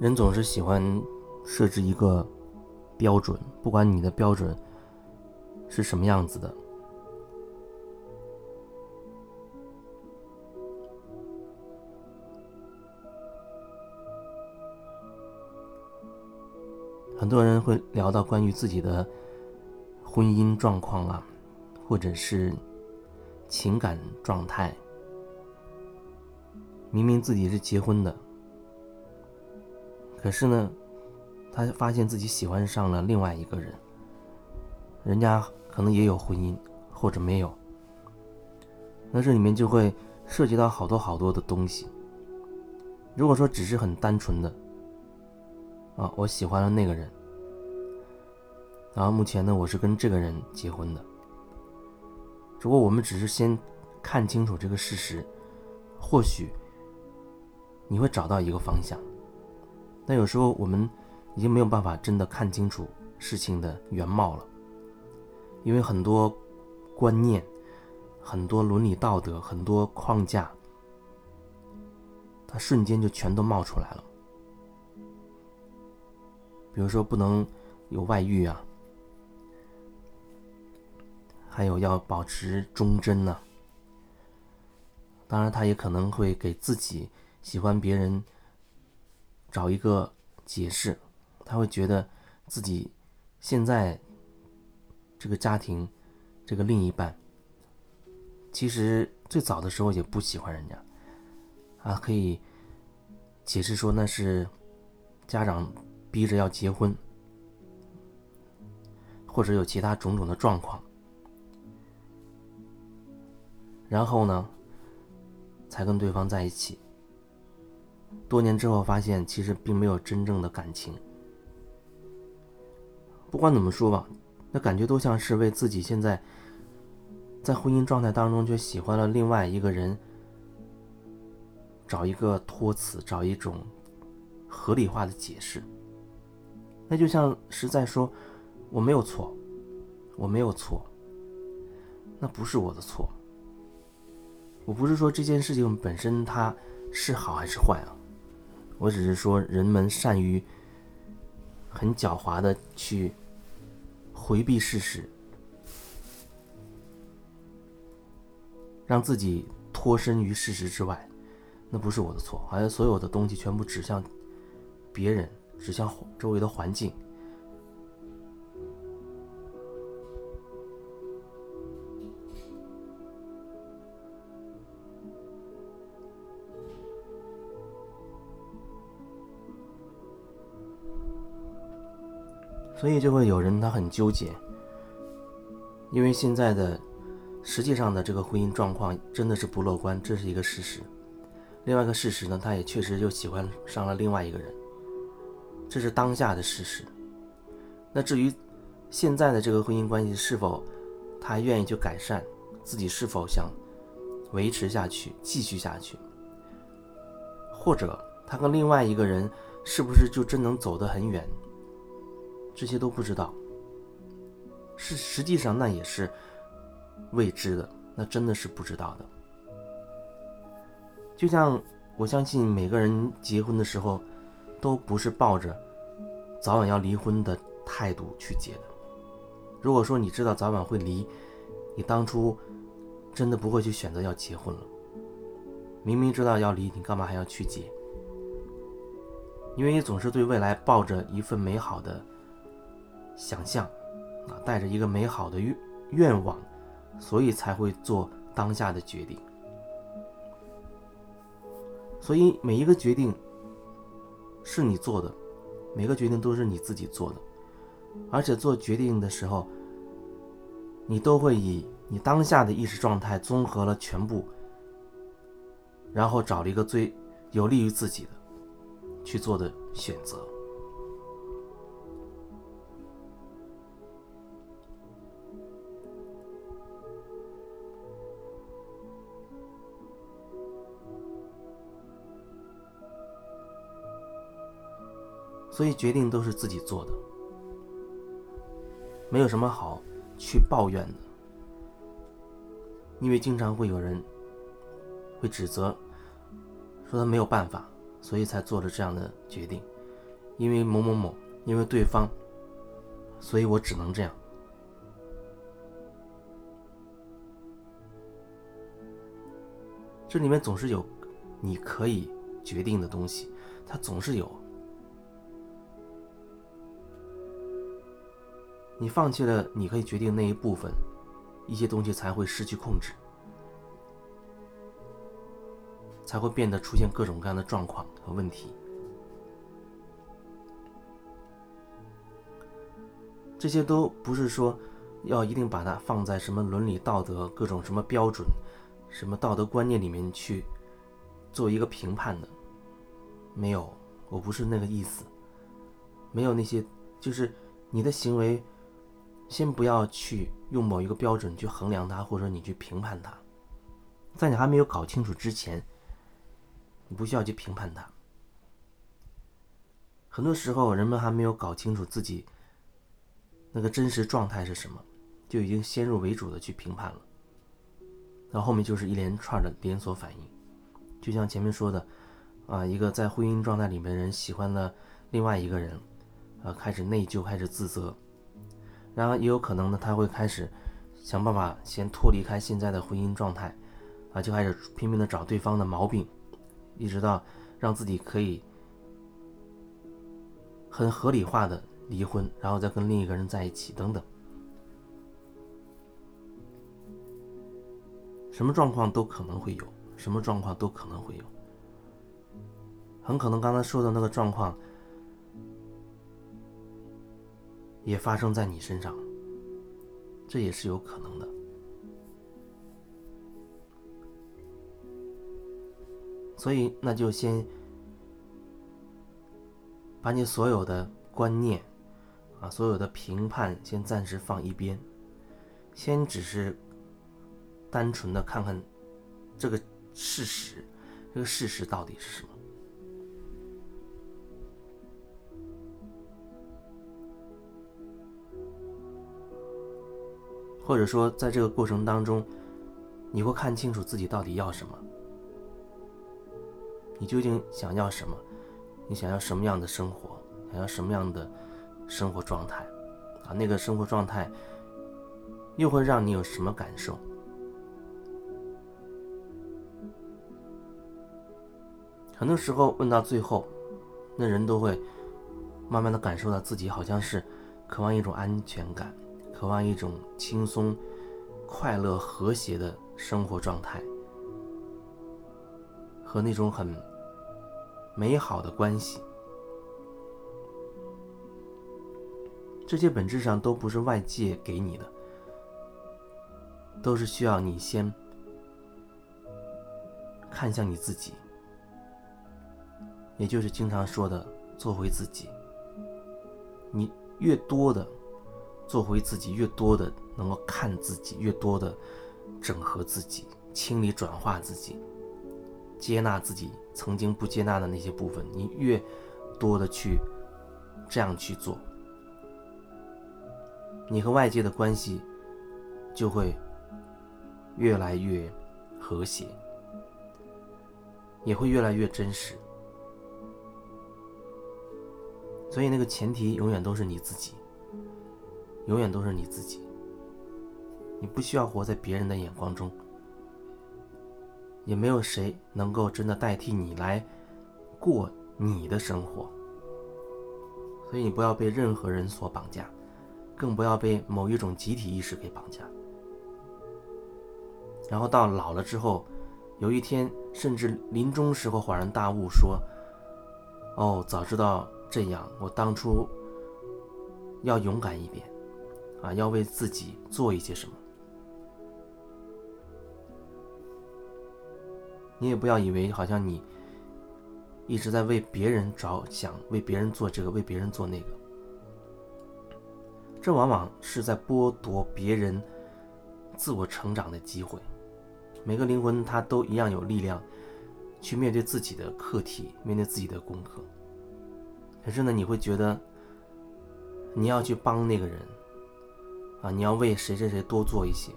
人总是喜欢设置一个标准，不管你的标准是什么样子的。很多人会聊到关于自己的婚姻状况啊，或者是情感状态。明明自己是结婚的，可是呢，他发现自己喜欢上了另外一个人，人家可能也有婚姻，或者没有。那这里面就会涉及到好多好多的东西。如果说只是很单纯的，啊，我喜欢了那个人，然后目前呢，我是跟这个人结婚的。如果我们只是先看清楚这个事实，或许你会找到一个方向。但有时候我们已经没有办法真的看清楚事情的原貌了，因为很多观念、很多伦理道德、很多框架，它瞬间就全都冒出来了。比如说不能有外遇啊，还有要保持忠贞呢。当然，他也可能会给自己喜欢别人找一个解释，他会觉得自己现在这个家庭这个另一半，其实最早的时候也不喜欢人家，啊，可以解释说那是家长。逼着要结婚，或者有其他种种的状况，然后呢，才跟对方在一起。多年之后发现，其实并没有真正的感情。不管怎么说吧，那感觉都像是为自己现在在婚姻状态当中却喜欢了另外一个人，找一个托词，找一种合理化的解释。那就像是在说，我没有错，我没有错，那不是我的错。我不是说这件事情本身它是好还是坏啊，我只是说人们善于很狡猾的去回避事实，让自己脱身于事实之外，那不是我的错，好像所有的东西全部指向别人。指向周围的环境，所以就会有人他很纠结，因为现在的实际上的这个婚姻状况真的是不乐观，这是一个事实。另外一个事实呢，他也确实就喜欢上了另外一个人。这是当下的事实。那至于现在的这个婚姻关系是否他愿意去改善，自己是否想维持下去、继续下去，或者他跟另外一个人是不是就真能走得很远，这些都不知道。是实际上那也是未知的，那真的是不知道的。就像我相信每个人结婚的时候。都不是抱着早晚要离婚的态度去结的。如果说你知道早晚会离，你当初真的不会去选择要结婚了。明明知道要离，你干嘛还要去结？因为你总是对未来抱着一份美好的想象，啊，带着一个美好的愿愿望，所以才会做当下的决定。所以每一个决定。是你做的，每个决定都是你自己做的，而且做决定的时候，你都会以你当下的意识状态综合了全部，然后找了一个最有利于自己的去做的选择。所以决定都是自己做的，没有什么好去抱怨的，因为经常会有人会指责，说他没有办法，所以才做了这样的决定，因为某某某，因为对方，所以我只能这样。这里面总是有你可以决定的东西，它总是有。你放弃了你可以决定那一部分，一些东西才会失去控制，才会变得出现各种各样的状况和问题。这些都不是说要一定把它放在什么伦理道德、各种什么标准。什么道德观念里面去做一个评判的？没有，我不是那个意思。没有那些，就是你的行为，先不要去用某一个标准去衡量它，或者你去评判它。在你还没有搞清楚之前，你不需要去评判它。很多时候，人们还没有搞清楚自己那个真实状态是什么，就已经先入为主的去评判了。然后后面就是一连串的连锁反应，就像前面说的，啊，一个在婚姻状态里面的人喜欢了另外一个人，啊，开始内疚，开始自责，然后也有可能呢，他会开始想办法先脱离开现在的婚姻状态，啊，就开始拼命的找对方的毛病，一直到让自己可以很合理化的离婚，然后再跟另一个人在一起，等等。什么状况都可能会有，什么状况都可能会有，很可能刚才说的那个状况也发生在你身上，这也是有可能的。所以，那就先把你所有的观念啊，所有的评判先暂时放一边，先只是。单纯的看看这个事实，这个事实到底是什么？或者说，在这个过程当中，你会看清楚自己到底要什么？你究竟想要什么？你想要什么样的生活？想要什么样的生活状态？啊，那个生活状态又会让你有什么感受？很多时候问到最后，那人都会慢慢的感受到自己好像是渴望一种安全感，渴望一种轻松、快乐、和谐的生活状态，和那种很美好的关系。这些本质上都不是外界给你的，都是需要你先看向你自己。也就是经常说的做回自己。你越多的做回自己，越多的能够看自己，越多的整合自己，清理转化自己，接纳自己曾经不接纳的那些部分。你越多的去这样去做，你和外界的关系就会越来越和谐，也会越来越真实。所以，那个前提永远都是你自己，永远都是你自己。你不需要活在别人的眼光中，也没有谁能够真的代替你来过你的生活。所以，你不要被任何人所绑架，更不要被某一种集体意识给绑架。然后到老了之后，有一天甚至临终时候恍然大悟，说：“哦，早知道。”这样，我当初要勇敢一点，啊，要为自己做一些什么。你也不要以为好像你一直在为别人着想，为别人做这个，为别人做那个，这往往是在剥夺别人自我成长的机会。每个灵魂他都一样有力量去面对自己的课题，面对自己的功课。可是呢，你会觉得你要去帮那个人啊，你要为谁谁谁多做一些，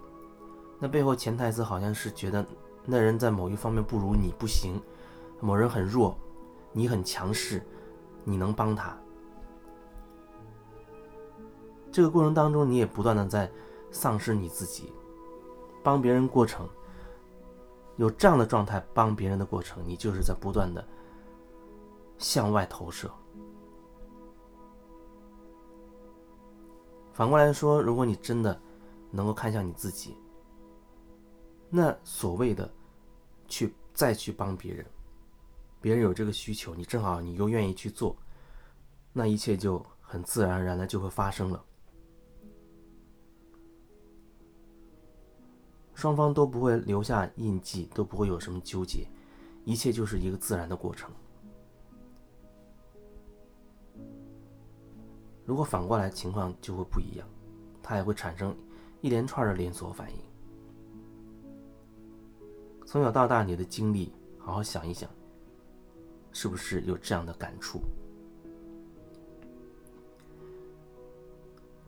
那背后潜台词好像是觉得那人在某一方面不如你不行，某人很弱，你很强势，你能帮他。这个过程当中，你也不断的在丧失你自己，帮别人过程，有这样的状态帮别人的过程，你就是在不断的向外投射。反过来说，如果你真的能够看向你自己，那所谓的去再去帮别人，别人有这个需求，你正好你又愿意去做，那一切就很自然而然的就会发生了，双方都不会留下印记，都不会有什么纠结，一切就是一个自然的过程。如果反过来，情况就会不一样，它也会产生一连串的连锁反应。从小到大，你的经历，好好想一想，是不是有这样的感触？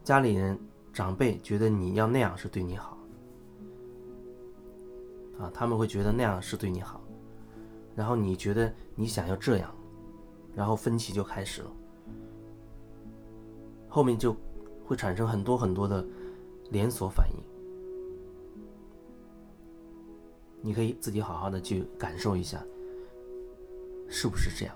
家里人、长辈觉得你要那样是对你好，啊，他们会觉得那样是对你好，然后你觉得你想要这样，然后分歧就开始了。后面就会产生很多很多的连锁反应，你可以自己好好的去感受一下，是不是这样？